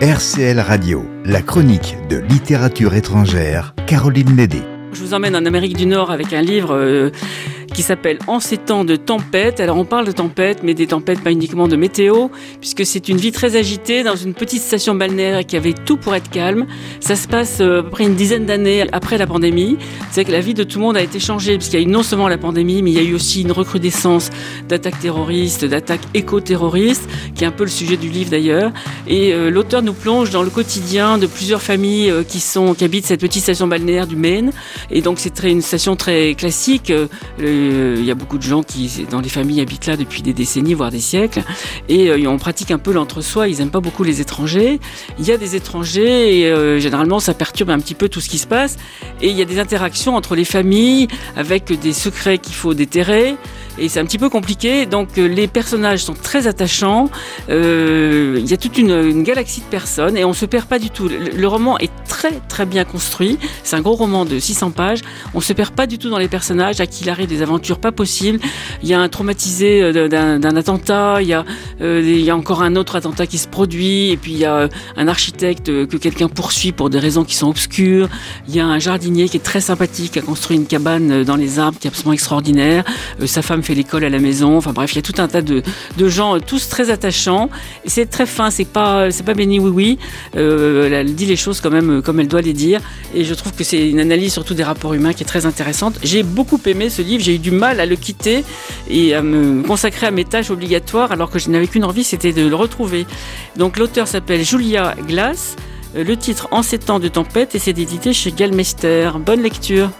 RCL Radio, la chronique de littérature étrangère, Caroline Lédé. Je vous emmène en Amérique du Nord avec un livre euh, qui s'appelle En ces temps de tempête. Alors on parle de tempête, mais des tempêtes pas uniquement de météo, puisque c'est une vie très agitée dans une petite station balnéaire qui avait tout pour être calme. Ça se passe euh, à peu près une dizaine d'années après la pandémie. C'est que la vie de tout le monde a été changée, puisqu'il y a eu non seulement la pandémie, mais il y a eu aussi une recrudescence d'attaques terroristes, d'attaques éco-terroristes, qui est un peu le sujet du livre d'ailleurs. Et euh, l'auteur nous plonge dans le quotidien de plusieurs familles euh, qui sont qui habitent cette petite station balnéaire du Maine. Et donc c'est une station très classique. Il y a beaucoup de gens qui, dans les familles, habitent là depuis des décennies, voire des siècles. Et euh, on pratique un peu l'entre-soi. Ils n'aiment pas beaucoup les étrangers. Il y a des étrangers et euh, généralement, ça perturbe un petit peu tout ce qui se passe. Et il y a des interactions entre les familles avec des secrets qu'il faut déterrer et c'est un petit peu compliqué. Donc euh, les personnages sont très attachants. Euh, il y a toute une, galaxie de personnes et on se perd pas du tout. Le, roman est très très bien construit. C'est un gros roman de 600 pages. On se perd pas du tout dans les personnages à qui il arrive des aventures pas possibles. Il y a un traumatisé euh, d'un attentat. Il y a encore un autre attentat qui se produit et puis il y a un architecte que quelqu'un poursuit pour des raisons qui sont obscures. Il y a un jardinier qui est très sympathique, qui a construit une cabane dans les arbres qui est absolument extraordinaire. Sa femme fait l'école à la maison. Enfin bref, il y a tout un tas de, de gens, euh, tous très attachants. C'est très fin, c'est pas, c'est pas béni oui oui. Euh, elle dit les choses quand même comme elle doit les dire. Et je trouve que c'est une analyse surtout des rapports humains qui est très intéressante. J'ai beaucoup aimé ce livre. J'ai eu du mal à le quitter et à me consacrer à mes tâches obligatoires alors que je n'avais qu'une envie, c'était de le retrouver. Donc l'auteur s'appelle Julia Glass. Le titre En ces temps de tempête et c'est édité chez Gallmeister. Bonne lecture.